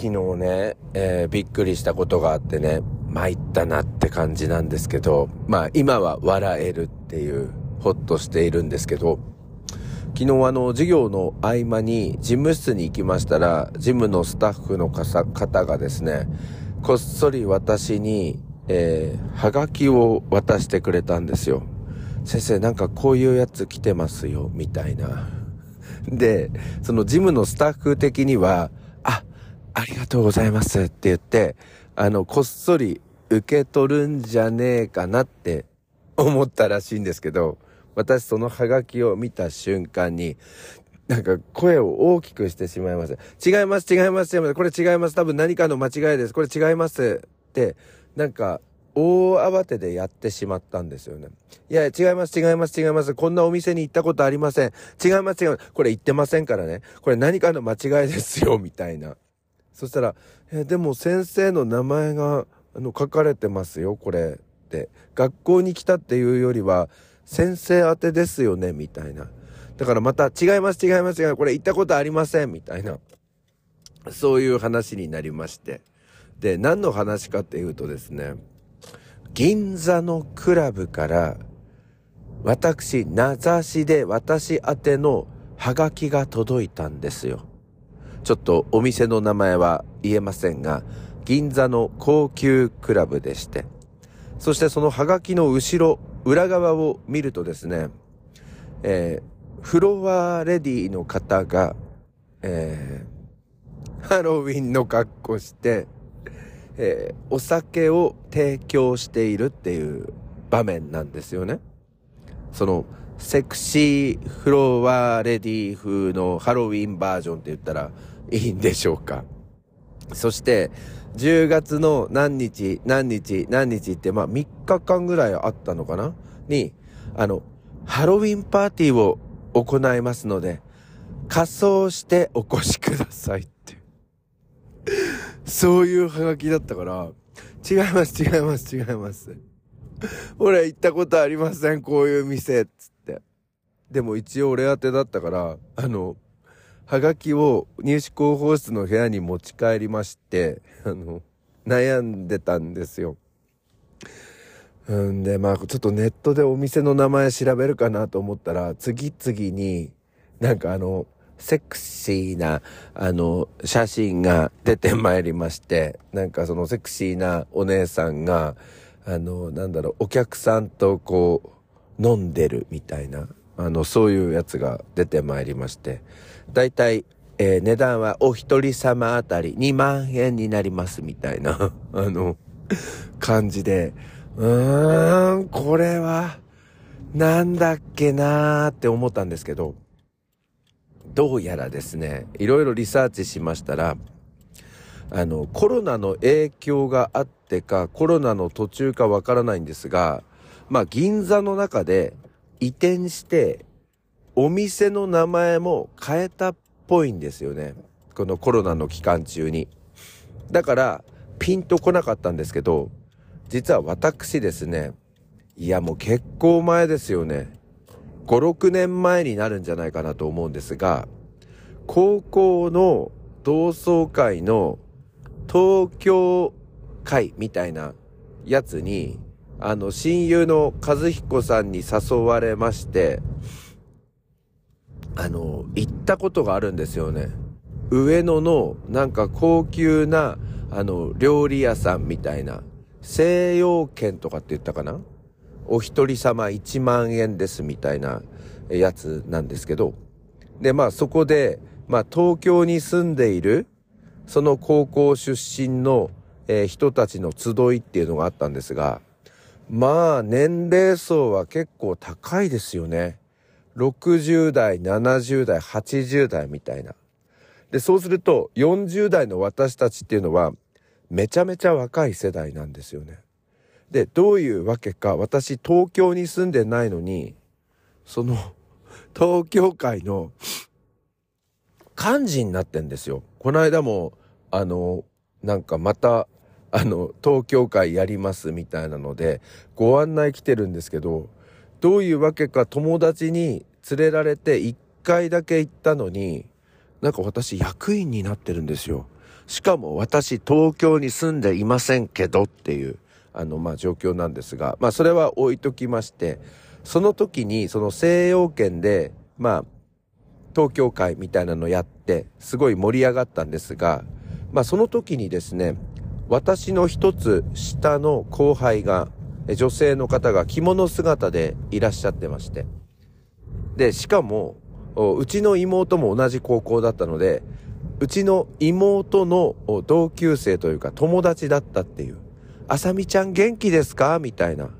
昨日ね、えー、びっくりしたことがあってね、参ったなって感じなんですけど、まあ今は笑えるっていう、ほっとしているんですけど、昨日あの、授業の合間に事務室に行きましたら、事務のスタッフの方がですね、こっそり私に、えー、はがきを渡してくれたんですよ。先生なんかこういうやつ来てますよ、みたいな。で、その事務のスタッフ的には、あ、りがとうございますって言って、あの、こっそり受け取るんじゃねえかなって 思ったらしいんですけど、私そのハガキを見た瞬間に、なんか声を大きくしてしまいます。違います、違います、違います。これ違います。多分何かの間違いです。これ違います。って、なんか、大慌てでやってしまったんですよね。いや、違います、違います、違います。こんなお店に行ったことありません。違います、違います。これ言ってませんからね。これ何かの間違いですよ、みたいな。そしたら、え、でも先生の名前が、あの、書かれてますよ、これ。って。学校に来たっていうよりは、先生宛てですよね、みたいな。だからまた、違います、違います、違います。これ行ったことありません、みたいな。そういう話になりまして。で、何の話かっていうとですね、銀座のクラブから、私、名指しで私宛てのハガキが届いたんですよ。ちょっとお店の名前は言えませんが、銀座の高級クラブでして、そしてそのハガキの後ろ、裏側を見るとですね、えー、フロアレディの方が、えー、ハロウィンの格好して、えー、お酒を提供しているっていう場面なんですよね。その、セクシーフロアレディ風のハロウィンバージョンって言ったらいいんでしょうか？そして、10月の何日、何日、何日って、まあ3日間ぐらいあったのかな？に、あの、ハロウィンパーティーを行いますので、仮装してお越しくださいって。そういうハガキだったから、違います、違います、違います。俺行ったことありません、こういう店、つって。でも一応俺宛てだったから、あの、はがきを入試広報室の部屋に持ち帰りまして、あの、悩んでたんですよ。うんで、まあ、ちょっとネットでお店の名前調べるかなと思ったら、次々に、なんかあの、セクシーな、あの、写真が出てまいりまして、なんかそのセクシーなお姉さんが、あの、なんだろう、お客さんとこう、飲んでるみたいな、あの、そういうやつが出てまいりまして、だいたい、えー、値段はお一人様あたり2万円になりますみたいな、あの、感じで、うーん、これは、なんだっけなーって思ったんですけど、どうやらですね、いろいろリサーチしましたら、あの、コロナの影響があってか、コロナの途中かわからないんですが、まあ、銀座の中で移転して、お店の名前も変えたっぽいんですよね。このコロナの期間中に。だから、ピンとこなかったんですけど、実は私ですね、いやもう結構前ですよね。5、6年前になるんじゃないかなと思うんですが、高校の同窓会の東京会みたいなやつに、あの、親友の和彦さんに誘われまして、あの、行ったことがあるんですよね。上野のなんか高級な、あの、料理屋さんみたいな、西洋券とかって言ったかな？お一人様1万円ですみたいなやつなんですけど、で、まあそこで、まあ東京に住んでいる、その高校出身の、えー、人たちの集いっていうのがあったんですが、まあ年齢層は結構高いですよね。60代、70代、80代みたいな。で、そうすると40代の私たちっていうのはめちゃめちゃ若い世代なんですよね。で、どういうわけか、私東京に住んでないのに、その、東京会の幹事になってんですよ。この間も、あの、なんかまた、あの、東京会やりますみたいなので、ご案内来てるんですけど、どういうわけか友達に連れられて一回だけ行ったのに、なんか私役員になってるんですよ。しかも私東京に住んでいませんけどっていう、あの、ま、状況なんですが、まあ、それは置いときまして、その時に、その西洋圏で、まあ、東京会みたいなのやって、すごい盛り上がったんですが、まあ、その時にですね、私の一つ下の後輩が、女性の方が着物姿でいらっしゃってまして。で、しかも、うちの妹も同じ高校だったので、うちの妹の同級生というか友達だったっていう。あさみちゃん元気ですか？みたいな。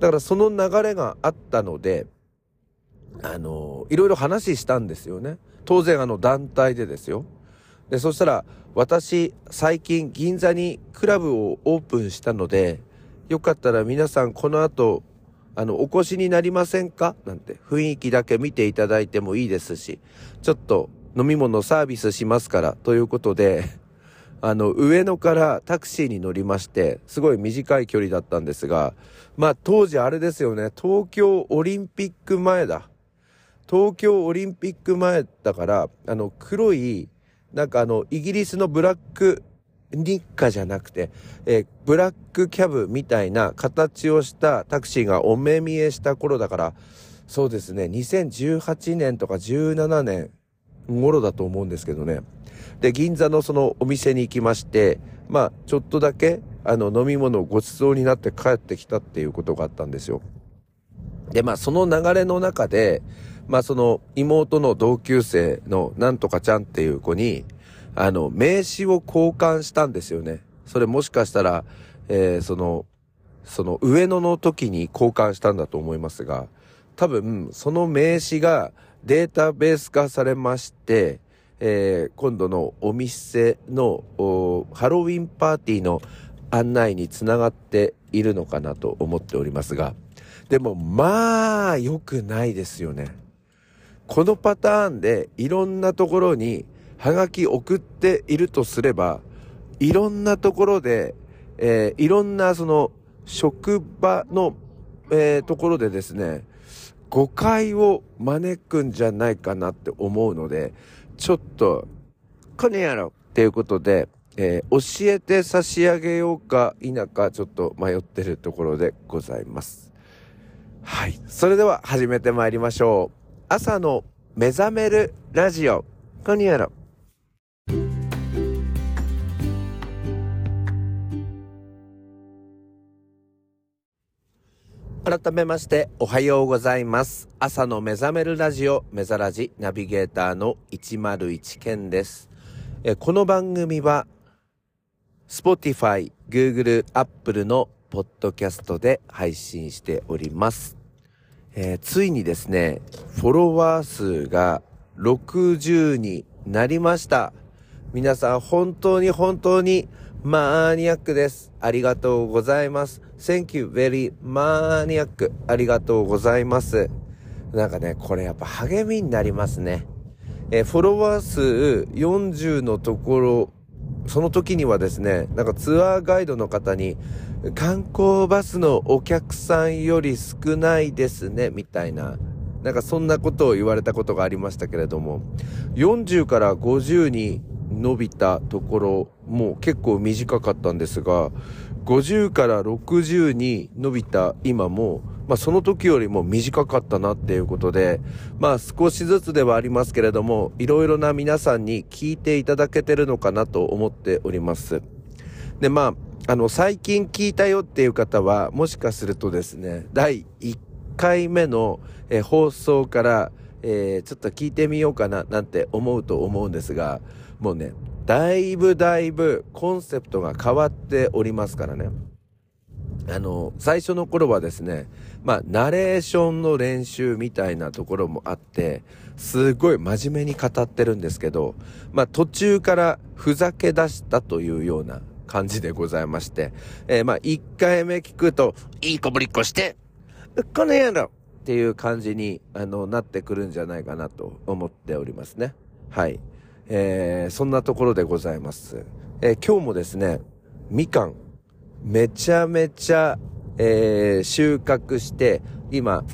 だからその流れがあったので、あの、いろいろ話したんですよね。当然あの団体でですよ。で、そしたら、私、最近銀座にクラブをオープンしたので、よかったら皆さんこの後、あの、お越しになりませんか？なんて、雰囲気だけ見ていただいてもいいですし、ちょっと飲み物サービスしますから、ということで、あの、上野からタクシーに乗りまして、すごい短い距離だったんですが、まあ当時あれですよね、東京オリンピック前だ。東京オリンピック前だから、あの、黒い、なんかあの、イギリスのブラック日課じゃなくて、えー、ブラックキャブみたいな形をしたタクシーがお目見えした頃だから、そうですね、2018年とか17年頃だと思うんですけどね。で、銀座のそのお店に行きまして、まあ、ちょっとだけ、あの、飲み物をごちそうになって帰ってきたっていうことがあったんですよ。で、まあ、その流れの中で、まあ、その妹の同級生のなんとかちゃんっていう子に、あの、名刺を交換したんですよね。それもしかしたら、えー、その、その上野の時に交換したんだと思いますが、多分、その名刺がデータベース化されまして、えー、今度のお店のハロウィンパーティーの案内につながっているのかなと思っておりますが、でもまあ良くないですよね。このパターンでいろんなところにハガキ送っているとすれば、いろんなところで、えー、いろんなその職場の、えー、ところでですね、誤解を招くんじゃないかなって思うので、ちょっと、この野郎っていうことで、えー、教えて差し上げようか否かちょっと迷ってるところでございます。はい。それでは始めてまいりましょう。朝の目覚めるラジオ。こにやろ。改めましておはようございます。朝の目覚めるラジオ、目覚ラジナビゲーターの101健です。えこの番組は、Spotify、Google、Apple のポッドキャストで配信しております。えー、ついにですね、フォロワー数が60になりました。皆さん本当に本当にマニアックです。ありがとうございます。Thank you very マニアック。ありがとうございます。なんかね、これやっぱ励みになりますね。えー、フォロワー数40のところ、その時にはですね、なんかツアーガイドの方に、観光バスのお客さんより少ないですね、みたいな。なんかそんなことを言われたことがありましたけれども、40から50に伸びたところもう結構短かったんですが、50から60に伸びた今も、まあその時よりも短かったなっていうことで、まあ少しずつではありますけれども、いろいろな皆さんに聞いていただけてるのかなと思っております。で、まあ、あの、最近聞いたよっていう方は、もしかするとですね、第1回目の、え放送から、えー、ちょっと聞いてみようかななんて思うと思うんですが、もうね、だいぶだいぶコンセプトが変わっておりますからね。あの、最初の頃はですね、まあ、ナレーションの練習みたいなところもあって、すごい真面目に語ってるんですけど、まあ、途中からふざけ出したというような感じでございまして、えー、まあ、1回目聞くと、いいこぶりっこして、この野郎っていう感じに、あの、なってくるんじゃないかなと思っておりますね。はい。えー、そんなところでございます。えー、今日もですね、みかん、めちゃめちゃ、えー、収穫して、今、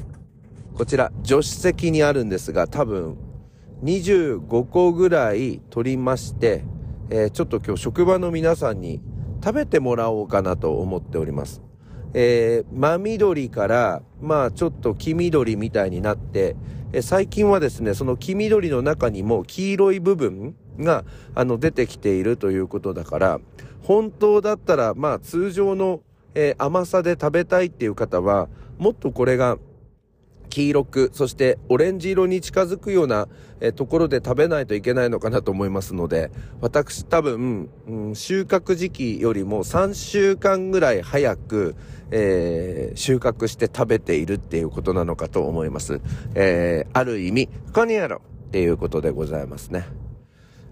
こちら、助手席にあるんですが、多分、25個ぐらい取りまして、えー、ちょっと今日職場の皆さんに食べてもらおうかなと思っております。えー、真緑から、まあちょっと黄緑みたいになって、えー、最近はですね、その黄緑の中にも黄色い部分が、あの、出てきているということだから、本当だったら、まあ通常の、えー、甘さで食べたいっていう方は、もっとこれが黄色く、そしてオレンジ色に近づくような、えところで食べないといけないのかなと思いますので、私多分、うん、収穫時期よりも3週間ぐらい早く、えー、収穫して食べているっていうことなのかと思います。えー、ある意味、コニャロっていうことでございますね。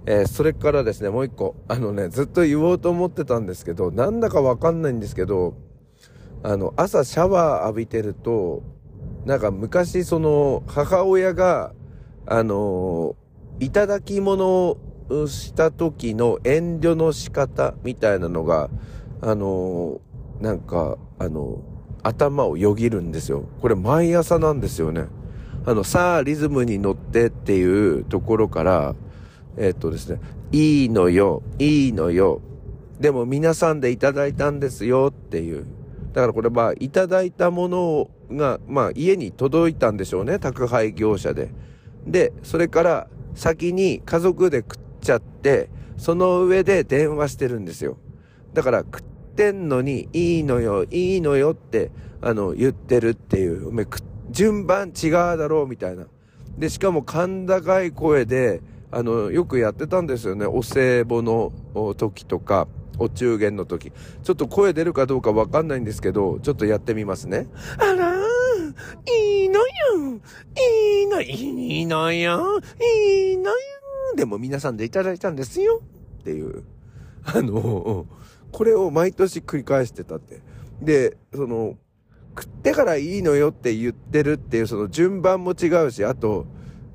えー、それからですね、もう一個。あのね、ずっと言おうと思ってたんですけど、なんだかわかんないんですけど、あの、朝シャワー浴びてると、なんか昔その母親が、あのいただき物をした時の遠慮の仕方みたいなのが、あのなんか、あの頭をよぎるんですよ。これ毎朝なんですよね。あの、さあ、リズムに乗ってっていうところから、えっとですね、いいのよ、いいのよ。でも皆さんでいただいたんですよっていう。だからこれまあ、いただいたものが、まあ、家に届いたんでしょうね、宅配業者で。で、それから先に家族で食っちゃって、その上で電話してるんですよ。だから食ってんのに、いいのよ、いいのよって、あの、言ってるっていう、おめ順番違うだろうみたいな。で、しかも甲高い声で、あの、よくやってたんですよね。お歳暮の時とか、お中元の時。ちょっと声出るかどうかわかんないんですけど、ちょっとやってみますね。あら、いいのよ、いいの、いいのよ、いいのよ。でも皆さんでいただいたんですよ。っていう。あの、これを毎年繰り返してたって。で、その、食ってからいいのよって言ってるっていうその順番も違うし、あと、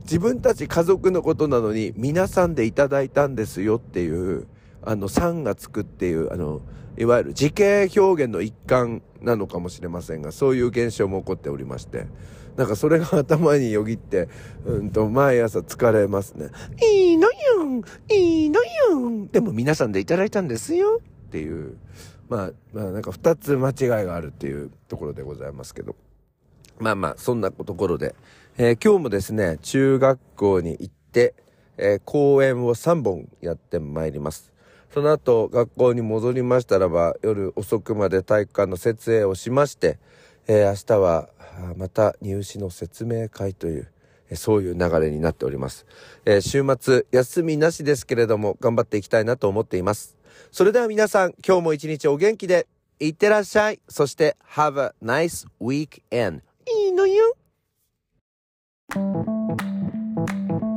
自分たち家族のことなのに皆さんでいただいたんですよっていう、あの、3がつくっていう、あの、いわゆる時系表現の一環なのかもしれませんが、そういう現象も起こっておりまして、なんかそれが頭によぎって、うんと、毎朝疲れますね。いいのよいいのよでも皆さんでいただいたんですよっていう、まあ、まあなんか二つ間違いがあるっていうところでございますけど。まあまあ、そんなところで、えー、今日もですね、中学校に行って、えー、講演を3本やってまいります。その後、学校に戻りましたらば、夜遅くまで体育館の設営をしまして、えー、明日は、また入試の説明会という、えそういう流れになっております。え、週末、休みなしですけれども、頑張っていきたいなと思っています。それでは皆さん、今日も一日お元気で、いってらっしゃい。そして、have a nice weekend. いいのよ。Thank you.